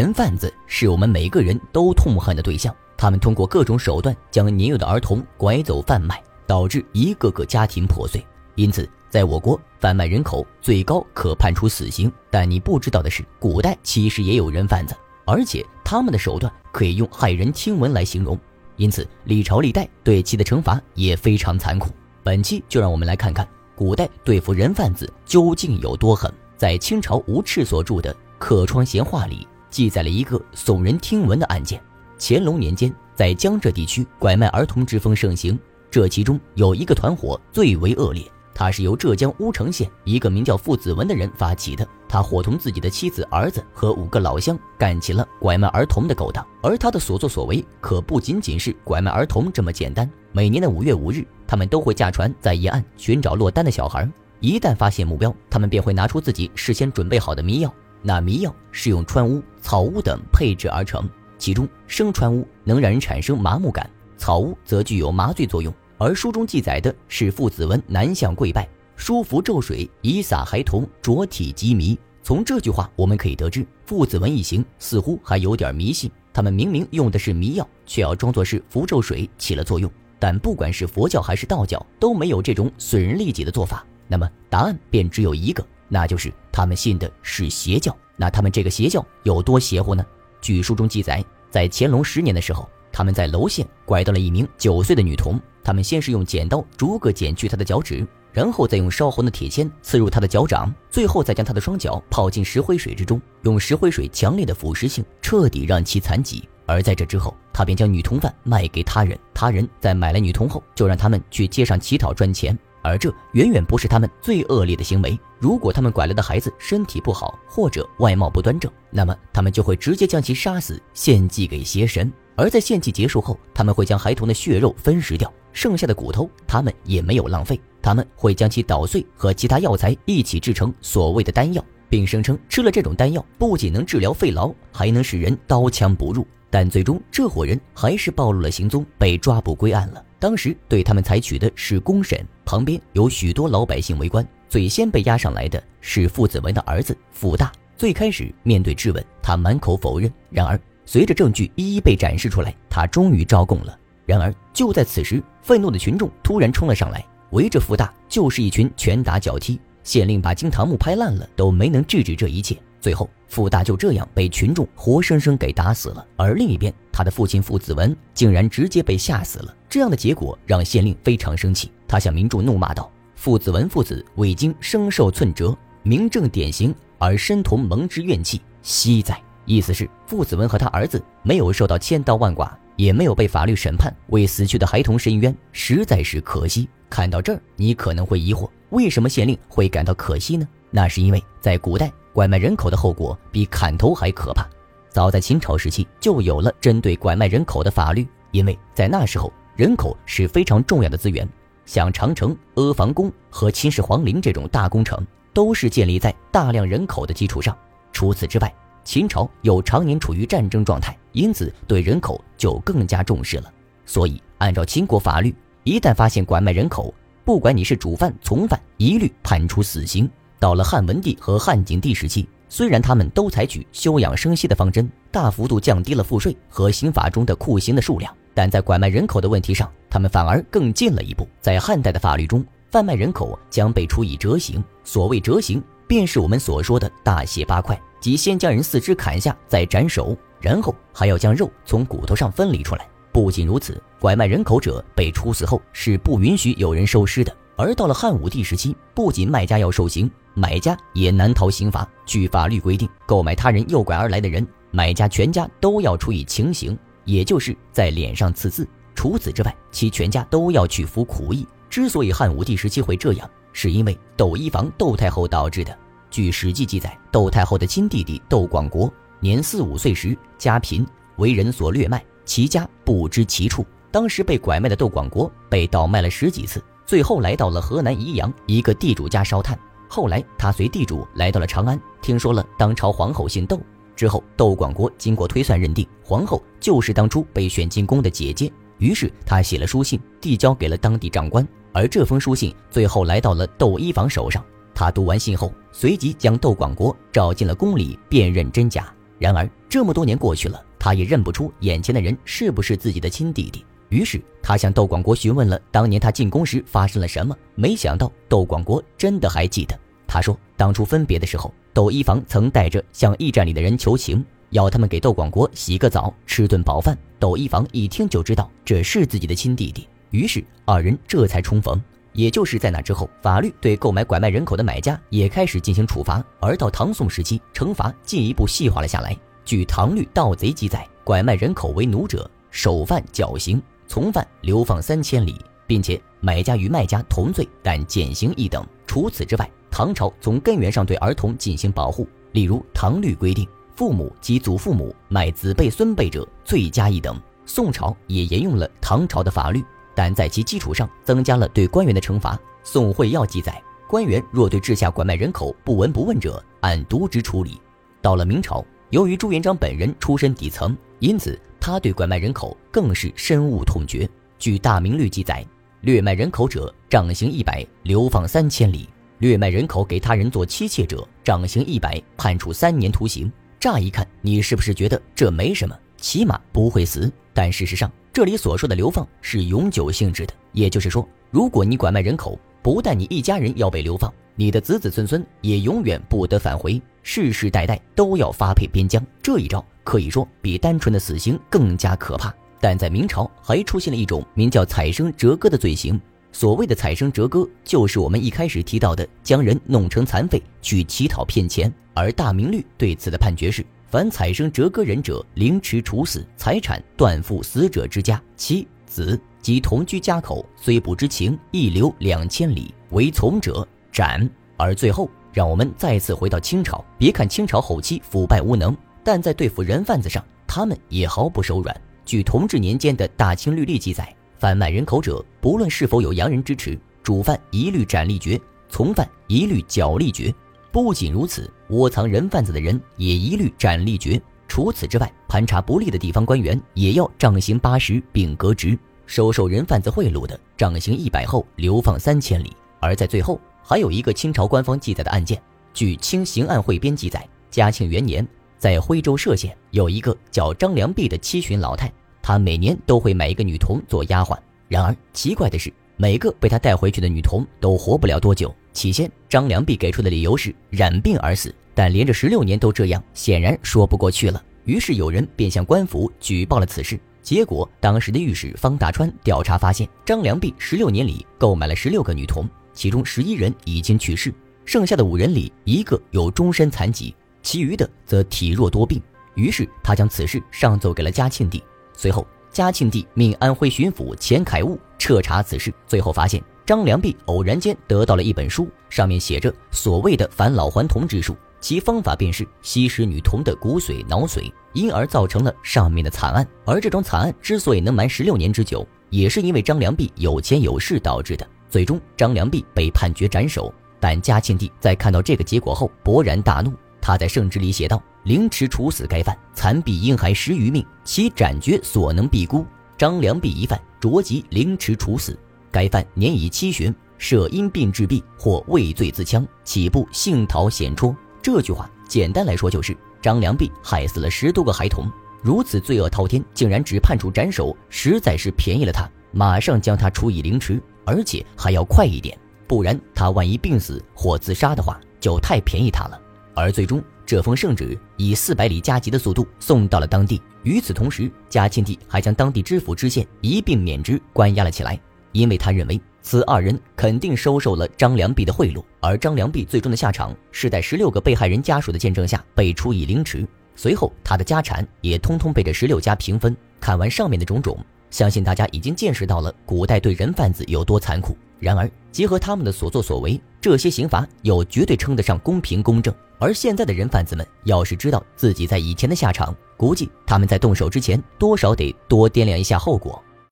人贩子是我们每个人都痛恨的对象，他们通过各种手段将年幼的儿童拐走贩卖，导致一个个家庭破碎。因此，在我国贩卖人口最高可判处死刑。但你不知道的是，古代其实也有人贩子，而且他们的手段可以用骇人听闻来形容。因此，历朝历代对其的惩罚也非常残酷。本期就让我们来看看古代对付人贩子究竟有多狠。在清朝吴赤所著的《客窗闲话》里，记载了一个耸人听闻的案件：乾隆年间，在江浙地区拐卖儿童之风盛行，这其中有一个团伙最为恶劣。他是由浙江乌城县一个名叫傅子文的人发起的。他伙同自己的妻子、儿子和五个老乡，干起了拐卖儿童的勾当。而他的所作所为可不仅仅是拐卖儿童这么简单。每年的五月五日，他们都会驾船在沿岸寻找落单的小孩。一旦发现目标，他们便会拿出自己事先准备好的迷药。那迷药是用川乌、草乌等配制而成，其中生川乌能让人产生麻木感，草乌则具有麻醉作用。而书中记载的是傅子文南向跪拜，书符咒水以洒孩童浊体即迷。从这句话我们可以得知，傅子文一行似乎还有点迷信。他们明明用的是迷药，却要装作是符咒水起了作用。但不管是佛教还是道教，都没有这种损人利己的做法。那么答案便只有一个，那就是他们信的是邪教。那他们这个邪教有多邪乎呢？据书中记载，在乾隆十年的时候，他们在娄县拐到了一名九岁的女童。他们先是用剪刀逐个剪去她的脚趾，然后再用烧红的铁签刺入她的脚掌，最后再将她的双脚泡进石灰水之中，用石灰水强烈的腐蚀性彻底让其残疾。而在这之后，他便将女童犯卖给他人，他人在买了女童后，就让他们去街上乞讨赚钱。而这远远不是他们最恶劣的行为。如果他们拐来的孩子身体不好或者外貌不端正，那么他们就会直接将其杀死，献祭给邪神。而在献祭结束后，他们会将孩童的血肉分食掉。剩下的骨头，他们也没有浪费，他们会将其捣碎和其他药材一起制成所谓的丹药，并声称吃了这种丹药不仅能治疗肺痨，还能使人刀枪不入。但最终，这伙人还是暴露了行踪，被抓捕归案了。当时对他们采取的是公审，旁边有许多老百姓围观。最先被押上来的是傅子文的儿子傅大。最开始面对质问，他满口否认。然而随着证据一一被展示出来，他终于招供了。然而就在此时，愤怒的群众突然冲了上来，围着傅大就是一群拳打脚踢。县令把惊堂木拍烂了，都没能制止这一切。最后，傅大就这样被群众活生生给打死了。而另一边，他的父亲傅子文竟然直接被吓死了。这样的结果让县令非常生气，他向民众怒骂道：“傅子文父子未经生受寸折，明正典刑，而身同蒙之怨气，惜哉！”意思是傅子文和他儿子没有受到千刀万剐。也没有被法律审判，为死去的孩童伸冤，实在是可惜。看到这儿，你可能会疑惑，为什么县令会感到可惜呢？那是因为在古代，拐卖人口的后果比砍头还可怕。早在秦朝时期，就有了针对拐卖人口的法律，因为在那时候，人口是非常重要的资源。像长城、阿房宫和秦始皇陵这种大工程，都是建立在大量人口的基础上。除此之外，秦朝又常年处于战争状态，因此对人口就更加重视了。所以，按照秦国法律，一旦发现拐卖人口，不管你是主犯、从犯，一律判处死刑。到了汉文帝和汉景帝时期，虽然他们都采取休养生息的方针，大幅度降低了赋税和刑法中的酷刑的数量，但在拐卖人口的问题上，他们反而更进了一步。在汉代的法律中，贩卖人口将被处以折刑。所谓折刑，便是我们所说的大卸八块。即先将人四肢砍下，再斩首，然后还要将肉从骨头上分离出来。不仅如此，拐卖人口者被处死后是不允许有人收尸的。而到了汉武帝时期，不仅卖家要受刑，买家也难逃刑罚。据法律规定，购买他人诱拐而来的人，买家全家都要处以情刑，也就是在脸上刺字。除此之外，其全家都要去服苦役。之所以汉武帝时期会这样，是因为窦漪房窦太后导致的。据《史记》记载，窦太后的亲弟弟窦广国年四五岁时家贫，为人所掠卖，其家不知其处。当时被拐卖的窦广国被倒卖了十几次，最后来到了河南宜阳一个地主家烧炭。后来他随地主来到了长安，听说了当朝皇后姓窦。之后，窦广国经过推算认定，皇后就是当初被选进宫的姐姐。于是他写了书信，递交给了当地长官。而这封书信最后来到了窦漪房手上。他读完信后，随即将窦广国召进了宫里辨认真假。然而这么多年过去了，他也认不出眼前的人是不是自己的亲弟弟。于是他向窦广国询问了当年他进宫时发生了什么。没想到窦广国真的还记得。他说，当初分别的时候，窦一房曾带着向驿站里的人求情，要他们给窦广国洗个澡、吃顿饱饭。窦一房一听就知道这是自己的亲弟弟，于是二人这才重逢。也就是在那之后，法律对购买拐卖人口的买家也开始进行处罚，而到唐宋时期，惩罚进一步细化了下来。据《唐律盗贼》记载，拐卖人口为奴者，首犯绞刑，从犯流放三千里，并且买家与卖家同罪，但减刑一等。除此之外，唐朝从根源上对儿童进行保护，例如《唐律》规定，父母及祖父母卖子辈孙辈者，罪加一等。宋朝也沿用了唐朝的法律。但在其基础上增加了对官员的惩罚。宋会要记载，官员若对治下拐卖人口不闻不问者，按渎职处理。到了明朝，由于朱元璋本人出身底层，因此他对拐卖人口更是深恶痛绝。据《大明律》记载，掠卖人口者，杖刑一百，流放三千里；掠卖人口给他人做妻妾者，杖刑一百，判处三年徒刑。乍一看，你是不是觉得这没什么？起码不会死。但事实上，这里所说的流放是永久性质的，也就是说，如果你拐卖人口，不但你一家人要被流放，你的子子孙孙也永远不得返回，世世代代都要发配边疆。这一招可以说比单纯的死刑更加可怕。但在明朝还出现了一种名叫采生折割的罪行。所谓的采生折割，就是我们一开始提到的将人弄成残废去乞讨骗钱。而大明律对此的判决是。凡采生折割人者，凌迟处死；财产断付死者之家，妻子及同居家口，虽不知情，亦流两千里。为从者斩。而最后，让我们再次回到清朝。别看清朝后期腐败无能，但在对付人贩子上，他们也毫不手软。据同治年间的大清律例记载，贩卖人口者，不论是否有洋人支持，主犯一律斩立决，从犯一律绞立决。不仅如此，窝藏人贩子的人也一律斩立决。除此之外，盘查不利的地方官员也要杖刑八十并革职。收受人贩子贿赂的，杖刑一百后流放三千里。而在最后，还有一个清朝官方记载的案件。据《清刑案汇编》记载，嘉庆元年，在徽州歙县有一个叫张良弼的七旬老太，她每年都会买一个女童做丫鬟。然而奇怪的是，每个被她带回去的女童都活不了多久。起先，张良弼给出的理由是染病而死，但连着十六年都这样，显然说不过去了。于是有人便向官府举报了此事。结果，当时的御史方大川调查发现，张良弼十六年里购买了十六个女童，其中十一人已经去世，剩下的五人里一个有终身残疾，其余的则体弱多病。于是他将此事上奏给了嘉庆帝。随后，嘉庆帝命安徽巡抚钱凯务彻查此事，最后发现。张良弼偶然间得到了一本书，上面写着所谓的返老还童之术，其方法便是吸食女童的骨髓、脑髓，因而造成了上面的惨案。而这种惨案之所以能瞒十六年之久，也是因为张良弼有钱有势导致的。最终，张良弼被判决斩首。但嘉庆帝在看到这个结果后勃然大怒，他在圣旨里写道：“凌迟处死该犯，残毙婴孩十余命，其斩决所能必估。张良弼一犯，着即凌迟处死。”该犯年已七旬，设因病致毙或畏罪自戕，岂不幸逃险戳？这句话简单来说就是张良弼害死了十多个孩童，如此罪恶滔天，竟然只判处斩首，实在是便宜了他。马上将他处以凌迟，而且还要快一点，不然他万一病死或自杀的话，就太便宜他了。而最终，这封圣旨以四百里加急的速度送到了当地。与此同时，嘉庆帝还将当地知府知县一并免职，关押了起来。因为他认为此二人肯定收受了张良弼的贿赂，而张良弼最终的下场是在十六个被害人家属的见证下被处以凌迟，随后他的家产也通通被这十六家平分。看完上面的种种，相信大家已经见识到了古代对人贩子有多残酷。然而，结合他们的所作所为，这些刑罚又绝对称得上公平公正。而现在的人贩子们要是知道自己在以前的下场，估计他们在动手之前多少得多掂量一下后果。